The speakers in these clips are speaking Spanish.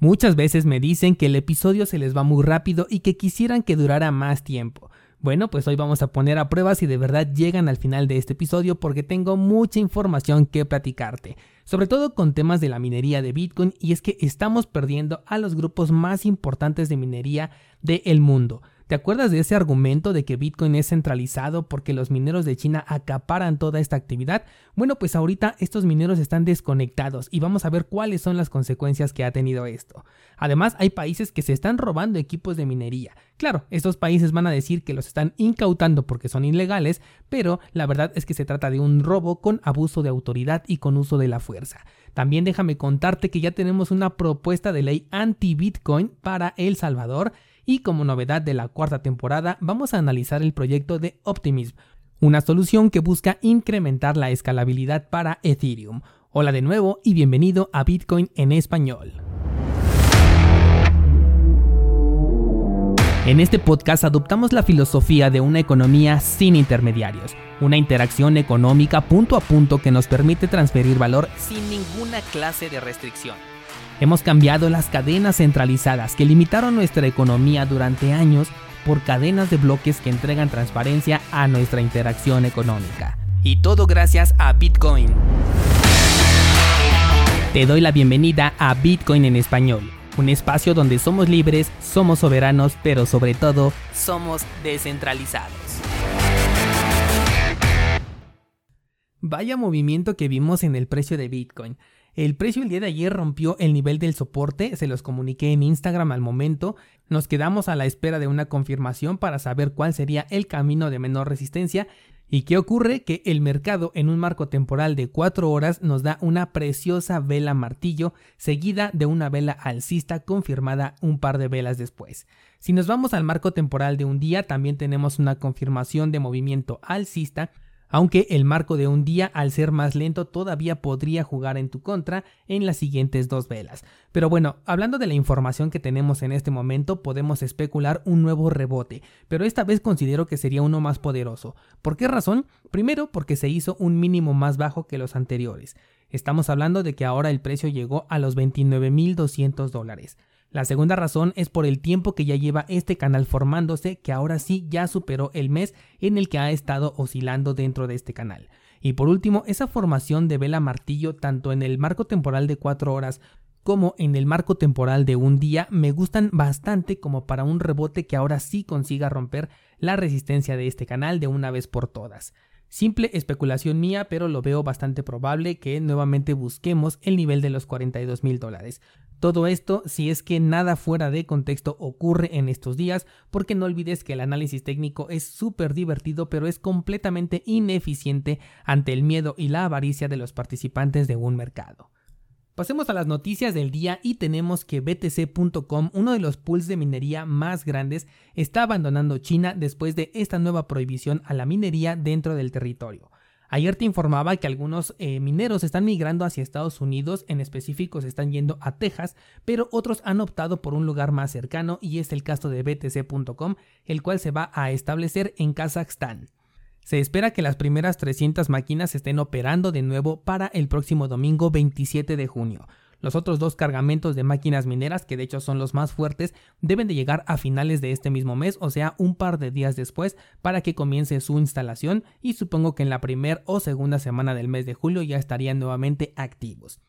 Muchas veces me dicen que el episodio se les va muy rápido y que quisieran que durara más tiempo. Bueno, pues hoy vamos a poner a prueba si de verdad llegan al final de este episodio porque tengo mucha información que platicarte, sobre todo con temas de la minería de Bitcoin y es que estamos perdiendo a los grupos más importantes de minería del mundo. ¿Te acuerdas de ese argumento de que Bitcoin es centralizado porque los mineros de China acaparan toda esta actividad? Bueno, pues ahorita estos mineros están desconectados y vamos a ver cuáles son las consecuencias que ha tenido esto. Además, hay países que se están robando equipos de minería. Claro, estos países van a decir que los están incautando porque son ilegales, pero la verdad es que se trata de un robo con abuso de autoridad y con uso de la fuerza. También déjame contarte que ya tenemos una propuesta de ley anti-Bitcoin para El Salvador y como novedad de la cuarta temporada vamos a analizar el proyecto de Optimism, una solución que busca incrementar la escalabilidad para Ethereum. Hola de nuevo y bienvenido a Bitcoin en español. En este podcast adoptamos la filosofía de una economía sin intermediarios, una interacción económica punto a punto que nos permite transferir valor sin ninguna clase de restricción. Hemos cambiado las cadenas centralizadas que limitaron nuestra economía durante años por cadenas de bloques que entregan transparencia a nuestra interacción económica. Y todo gracias a Bitcoin. Te doy la bienvenida a Bitcoin en español, un espacio donde somos libres, somos soberanos, pero sobre todo somos descentralizados. Vaya movimiento que vimos en el precio de Bitcoin. El precio el día de ayer rompió el nivel del soporte, se los comuniqué en Instagram al momento. Nos quedamos a la espera de una confirmación para saber cuál sería el camino de menor resistencia. ¿Y qué ocurre? Que el mercado en un marco temporal de 4 horas nos da una preciosa vela martillo seguida de una vela alcista confirmada un par de velas después. Si nos vamos al marco temporal de un día también tenemos una confirmación de movimiento alcista aunque el marco de un día al ser más lento todavía podría jugar en tu contra en las siguientes dos velas. Pero bueno, hablando de la información que tenemos en este momento, podemos especular un nuevo rebote, pero esta vez considero que sería uno más poderoso. ¿Por qué razón? Primero porque se hizo un mínimo más bajo que los anteriores. Estamos hablando de que ahora el precio llegó a los 29.200 dólares. La segunda razón es por el tiempo que ya lleva este canal formándose, que ahora sí ya superó el mes en el que ha estado oscilando dentro de este canal. Y por último, esa formación de vela martillo tanto en el marco temporal de 4 horas como en el marco temporal de un día me gustan bastante como para un rebote que ahora sí consiga romper la resistencia de este canal de una vez por todas. Simple especulación mía, pero lo veo bastante probable que nuevamente busquemos el nivel de los 42 mil dólares. Todo esto si es que nada fuera de contexto ocurre en estos días, porque no olvides que el análisis técnico es súper divertido, pero es completamente ineficiente ante el miedo y la avaricia de los participantes de un mercado. Pasemos a las noticias del día y tenemos que BTC.com, uno de los pools de minería más grandes, está abandonando China después de esta nueva prohibición a la minería dentro del territorio. Ayer te informaba que algunos eh, mineros están migrando hacia Estados Unidos, en específico se están yendo a Texas, pero otros han optado por un lugar más cercano y es el caso de BTC.com, el cual se va a establecer en Kazajstán. Se espera que las primeras 300 máquinas estén operando de nuevo para el próximo domingo 27 de junio. Los otros dos cargamentos de máquinas mineras, que de hecho son los más fuertes, deben de llegar a finales de este mismo mes, o sea, un par de días después, para que comience su instalación y supongo que en la primera o segunda semana del mes de julio ya estarían nuevamente activos.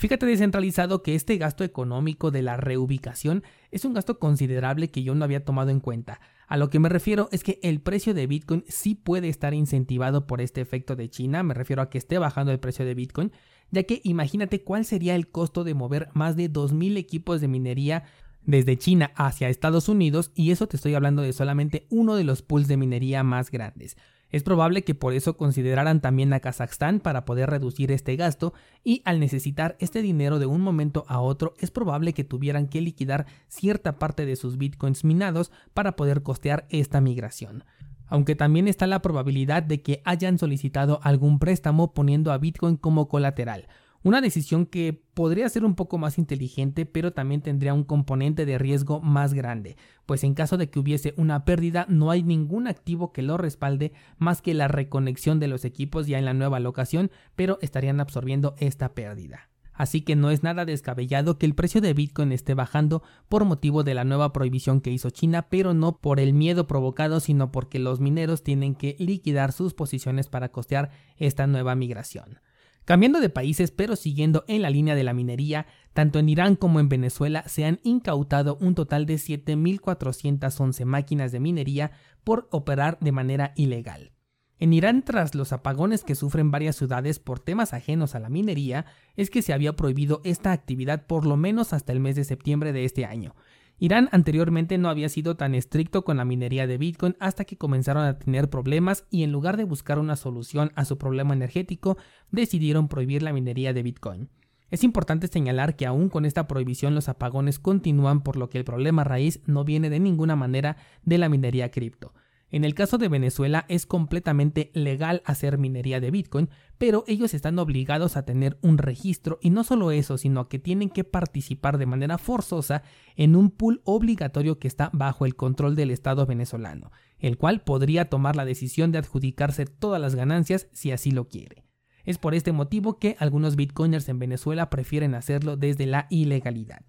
Fíjate descentralizado que este gasto económico de la reubicación es un gasto considerable que yo no había tomado en cuenta. A lo que me refiero es que el precio de Bitcoin sí puede estar incentivado por este efecto de China, me refiero a que esté bajando el precio de Bitcoin, ya que imagínate cuál sería el costo de mover más de 2.000 equipos de minería desde China hacia Estados Unidos y eso te estoy hablando de solamente uno de los pools de minería más grandes. Es probable que por eso consideraran también a Kazajstán para poder reducir este gasto y al necesitar este dinero de un momento a otro es probable que tuvieran que liquidar cierta parte de sus bitcoins minados para poder costear esta migración aunque también está la probabilidad de que hayan solicitado algún préstamo poniendo a Bitcoin como colateral. Una decisión que podría ser un poco más inteligente, pero también tendría un componente de riesgo más grande, pues en caso de que hubiese una pérdida no hay ningún activo que lo respalde más que la reconexión de los equipos ya en la nueva locación, pero estarían absorbiendo esta pérdida. así que no es nada descabellado que el precio de Bitcoin esté bajando por motivo de la nueva prohibición que hizo China, pero no por el miedo provocado, sino porque los mineros tienen que liquidar sus posiciones para costear esta nueva migración. Cambiando de países, pero siguiendo en la línea de la minería, tanto en Irán como en Venezuela se han incautado un total de 7.411 máquinas de minería por operar de manera ilegal. En Irán, tras los apagones que sufren varias ciudades por temas ajenos a la minería, es que se había prohibido esta actividad por lo menos hasta el mes de septiembre de este año. Irán anteriormente no había sido tan estricto con la minería de Bitcoin hasta que comenzaron a tener problemas y en lugar de buscar una solución a su problema energético, decidieron prohibir la minería de Bitcoin. Es importante señalar que aún con esta prohibición los apagones continúan por lo que el problema raíz no viene de ninguna manera de la minería cripto. En el caso de Venezuela es completamente legal hacer minería de Bitcoin, pero ellos están obligados a tener un registro y no solo eso, sino que tienen que participar de manera forzosa en un pool obligatorio que está bajo el control del Estado venezolano, el cual podría tomar la decisión de adjudicarse todas las ganancias si así lo quiere. Es por este motivo que algunos bitcoiners en Venezuela prefieren hacerlo desde la ilegalidad.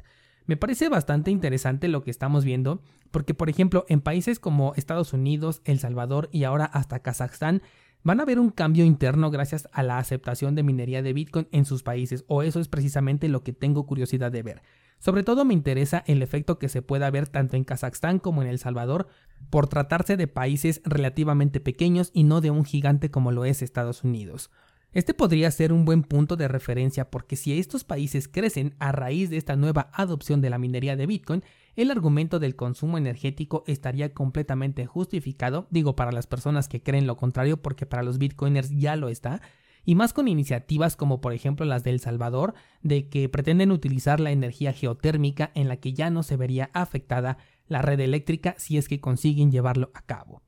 Me parece bastante interesante lo que estamos viendo, porque por ejemplo en países como Estados Unidos, El Salvador y ahora hasta Kazajstán, van a ver un cambio interno gracias a la aceptación de minería de Bitcoin en sus países, o eso es precisamente lo que tengo curiosidad de ver. Sobre todo me interesa el efecto que se pueda ver tanto en Kazajstán como en El Salvador, por tratarse de países relativamente pequeños y no de un gigante como lo es Estados Unidos. Este podría ser un buen punto de referencia porque si estos países crecen a raíz de esta nueva adopción de la minería de Bitcoin, el argumento del consumo energético estaría completamente justificado, digo para las personas que creen lo contrario porque para los bitcoiners ya lo está, y más con iniciativas como por ejemplo las de El Salvador, de que pretenden utilizar la energía geotérmica en la que ya no se vería afectada la red eléctrica si es que consiguen llevarlo a cabo.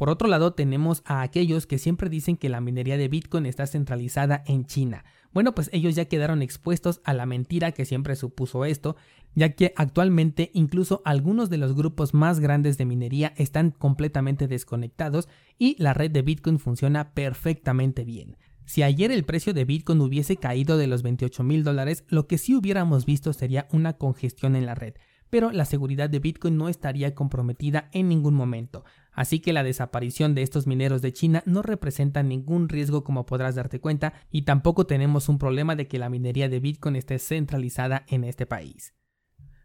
Por otro lado, tenemos a aquellos que siempre dicen que la minería de Bitcoin está centralizada en China. Bueno, pues ellos ya quedaron expuestos a la mentira que siempre supuso esto, ya que actualmente incluso algunos de los grupos más grandes de minería están completamente desconectados y la red de Bitcoin funciona perfectamente bien. Si ayer el precio de Bitcoin hubiese caído de los 28 mil dólares, lo que sí hubiéramos visto sería una congestión en la red, pero la seguridad de Bitcoin no estaría comprometida en ningún momento. Así que la desaparición de estos mineros de China no representa ningún riesgo como podrás darte cuenta y tampoco tenemos un problema de que la minería de Bitcoin esté centralizada en este país.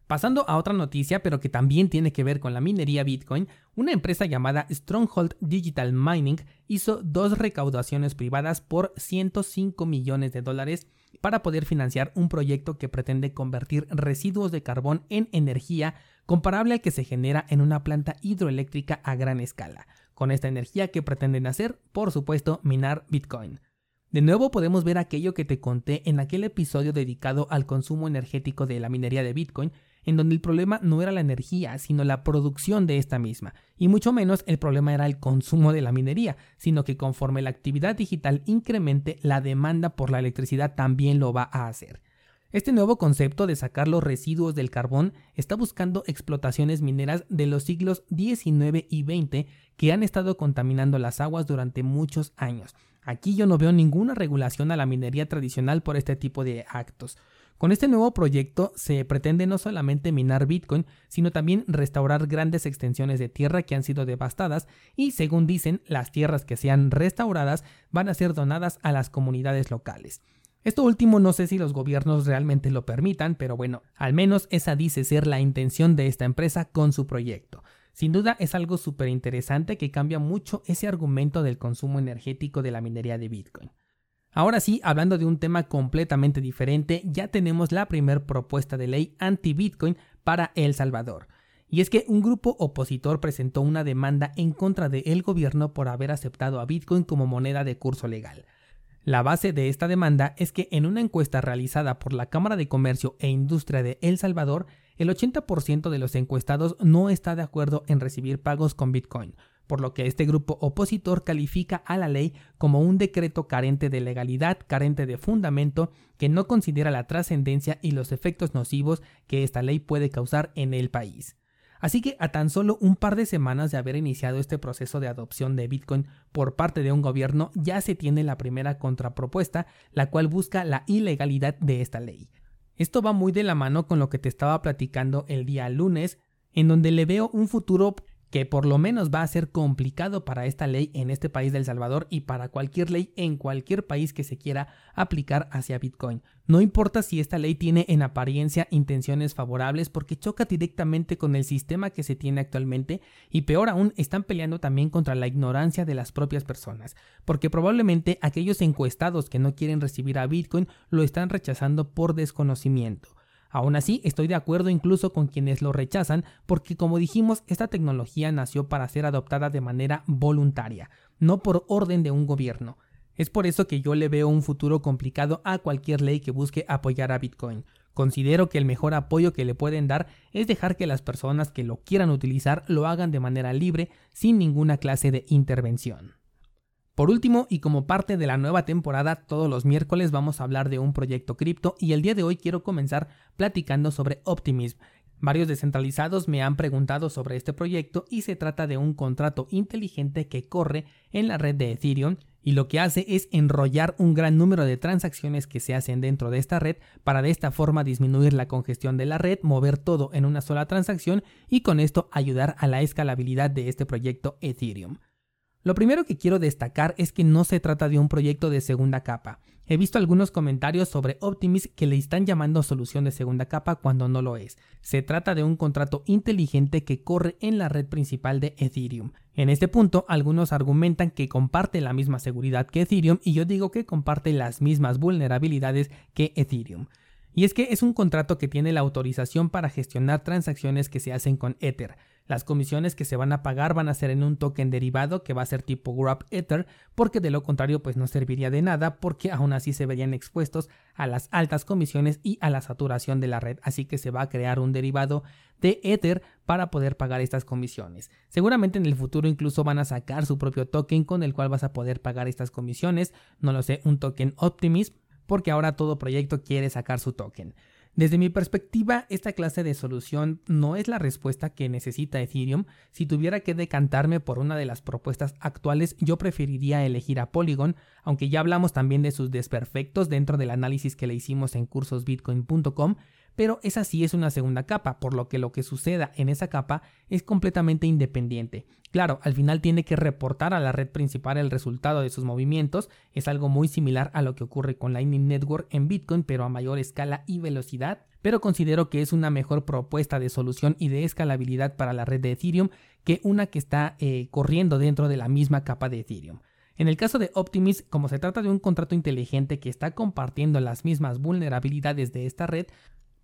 Pasando a otra noticia, pero que también tiene que ver con la minería Bitcoin, una empresa llamada Stronghold Digital Mining hizo dos recaudaciones privadas por 105 millones de dólares para poder financiar un proyecto que pretende convertir residuos de carbón en energía comparable al que se genera en una planta hidroeléctrica a gran escala. Con esta energía que pretenden hacer, por supuesto, minar Bitcoin. De nuevo podemos ver aquello que te conté en aquel episodio dedicado al consumo energético de la minería de Bitcoin, en donde el problema no era la energía, sino la producción de esta misma, y mucho menos el problema era el consumo de la minería, sino que conforme la actividad digital incremente, la demanda por la electricidad también lo va a hacer. Este nuevo concepto de sacar los residuos del carbón está buscando explotaciones mineras de los siglos XIX y XX que han estado contaminando las aguas durante muchos años. Aquí yo no veo ninguna regulación a la minería tradicional por este tipo de actos. Con este nuevo proyecto se pretende no solamente minar Bitcoin, sino también restaurar grandes extensiones de tierra que han sido devastadas y, según dicen, las tierras que sean restauradas van a ser donadas a las comunidades locales. Esto último no sé si los gobiernos realmente lo permitan, pero bueno, al menos esa dice ser la intención de esta empresa con su proyecto. Sin duda es algo súper interesante que cambia mucho ese argumento del consumo energético de la minería de Bitcoin. Ahora sí, hablando de un tema completamente diferente, ya tenemos la primera propuesta de ley anti-Bitcoin para El Salvador. Y es que un grupo opositor presentó una demanda en contra del gobierno por haber aceptado a Bitcoin como moneda de curso legal. La base de esta demanda es que en una encuesta realizada por la Cámara de Comercio e Industria de El Salvador, el 80% de los encuestados no está de acuerdo en recibir pagos con Bitcoin, por lo que este grupo opositor califica a la ley como un decreto carente de legalidad, carente de fundamento, que no considera la trascendencia y los efectos nocivos que esta ley puede causar en el país. Así que a tan solo un par de semanas de haber iniciado este proceso de adopción de Bitcoin por parte de un gobierno, ya se tiene la primera contrapropuesta, la cual busca la ilegalidad de esta ley. Esto va muy de la mano con lo que te estaba platicando el día lunes, en donde le veo un futuro que por lo menos va a ser complicado para esta ley en este país del Salvador y para cualquier ley en cualquier país que se quiera aplicar hacia Bitcoin. No importa si esta ley tiene en apariencia intenciones favorables porque choca directamente con el sistema que se tiene actualmente y peor aún están peleando también contra la ignorancia de las propias personas, porque probablemente aquellos encuestados que no quieren recibir a Bitcoin lo están rechazando por desconocimiento. Aún así, estoy de acuerdo incluso con quienes lo rechazan porque como dijimos, esta tecnología nació para ser adoptada de manera voluntaria, no por orden de un gobierno. Es por eso que yo le veo un futuro complicado a cualquier ley que busque apoyar a Bitcoin. Considero que el mejor apoyo que le pueden dar es dejar que las personas que lo quieran utilizar lo hagan de manera libre, sin ninguna clase de intervención. Por último, y como parte de la nueva temporada, todos los miércoles vamos a hablar de un proyecto cripto y el día de hoy quiero comenzar platicando sobre Optimism. Varios descentralizados me han preguntado sobre este proyecto y se trata de un contrato inteligente que corre en la red de Ethereum y lo que hace es enrollar un gran número de transacciones que se hacen dentro de esta red para de esta forma disminuir la congestión de la red, mover todo en una sola transacción y con esto ayudar a la escalabilidad de este proyecto Ethereum. Lo primero que quiero destacar es que no se trata de un proyecto de segunda capa. He visto algunos comentarios sobre Optimism que le están llamando solución de segunda capa cuando no lo es. Se trata de un contrato inteligente que corre en la red principal de Ethereum. En este punto, algunos argumentan que comparte la misma seguridad que Ethereum y yo digo que comparte las mismas vulnerabilidades que Ethereum. Y es que es un contrato que tiene la autorización para gestionar transacciones que se hacen con Ether. Las comisiones que se van a pagar van a ser en un token derivado que va a ser tipo Grab Ether, porque de lo contrario pues no serviría de nada porque aún así se verían expuestos a las altas comisiones y a la saturación de la red, así que se va a crear un derivado de Ether para poder pagar estas comisiones. Seguramente en el futuro incluso van a sacar su propio token con el cual vas a poder pagar estas comisiones, no lo sé, un token Optimism, porque ahora todo proyecto quiere sacar su token. Desde mi perspectiva, esta clase de solución no es la respuesta que necesita Ethereum. Si tuviera que decantarme por una de las propuestas actuales, yo preferiría elegir a Polygon, aunque ya hablamos también de sus desperfectos dentro del análisis que le hicimos en cursosbitcoin.com, pero esa sí es una segunda capa, por lo que lo que suceda en esa capa es completamente independiente. Claro, al final tiene que reportar a la red principal el resultado de sus movimientos, es algo muy similar a lo que ocurre con Lightning Network en Bitcoin, pero a mayor escala y velocidad, pero considero que es una mejor propuesta de solución y de escalabilidad para la red de Ethereum que una que está eh, corriendo dentro de la misma capa de Ethereum. En el caso de Optimism, como se trata de un contrato inteligente que está compartiendo las mismas vulnerabilidades de esta red,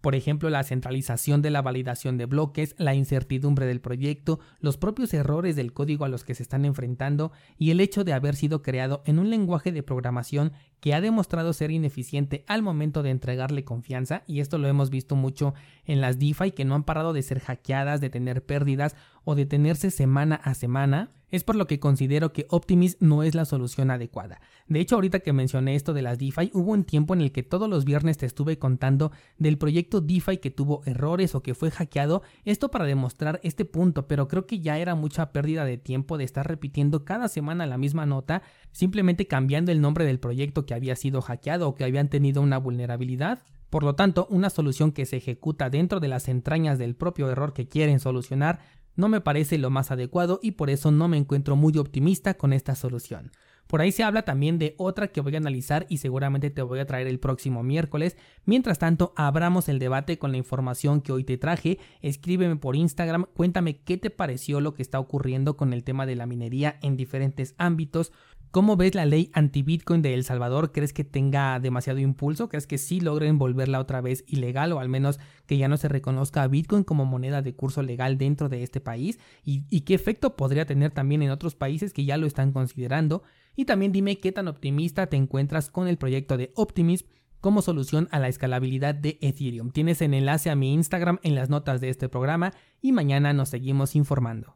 por ejemplo, la centralización de la validación de bloques, la incertidumbre del proyecto, los propios errores del código a los que se están enfrentando y el hecho de haber sido creado en un lenguaje de programación que ha demostrado ser ineficiente al momento de entregarle confianza, y esto lo hemos visto mucho en las DeFi que no han parado de ser hackeadas, de tener pérdidas o de tenerse semana a semana, es por lo que considero que Optimism no es la solución adecuada. De hecho, ahorita que mencioné esto de las DeFi, hubo un tiempo en el que todos los viernes te estuve contando del proyecto DeFi que tuvo errores o que fue hackeado, esto para demostrar este punto, pero creo que ya era mucha pérdida de tiempo de estar repitiendo cada semana la misma nota, simplemente cambiando el nombre del proyecto que había sido hackeado o que habían tenido una vulnerabilidad. Por lo tanto, una solución que se ejecuta dentro de las entrañas del propio error que quieren solucionar no me parece lo más adecuado y por eso no me encuentro muy optimista con esta solución. Por ahí se habla también de otra que voy a analizar y seguramente te voy a traer el próximo miércoles. Mientras tanto, abramos el debate con la información que hoy te traje. Escríbeme por Instagram, cuéntame qué te pareció lo que está ocurriendo con el tema de la minería en diferentes ámbitos. ¿Cómo ves la ley anti-Bitcoin de El Salvador? ¿Crees que tenga demasiado impulso? ¿Crees que sí logren volverla otra vez ilegal o al menos que ya no se reconozca a Bitcoin como moneda de curso legal dentro de este país? ¿Y, y qué efecto podría tener también en otros países que ya lo están considerando? Y también dime qué tan optimista te encuentras con el proyecto de Optimism como solución a la escalabilidad de Ethereum. Tienes el enlace a mi Instagram en las notas de este programa y mañana nos seguimos informando.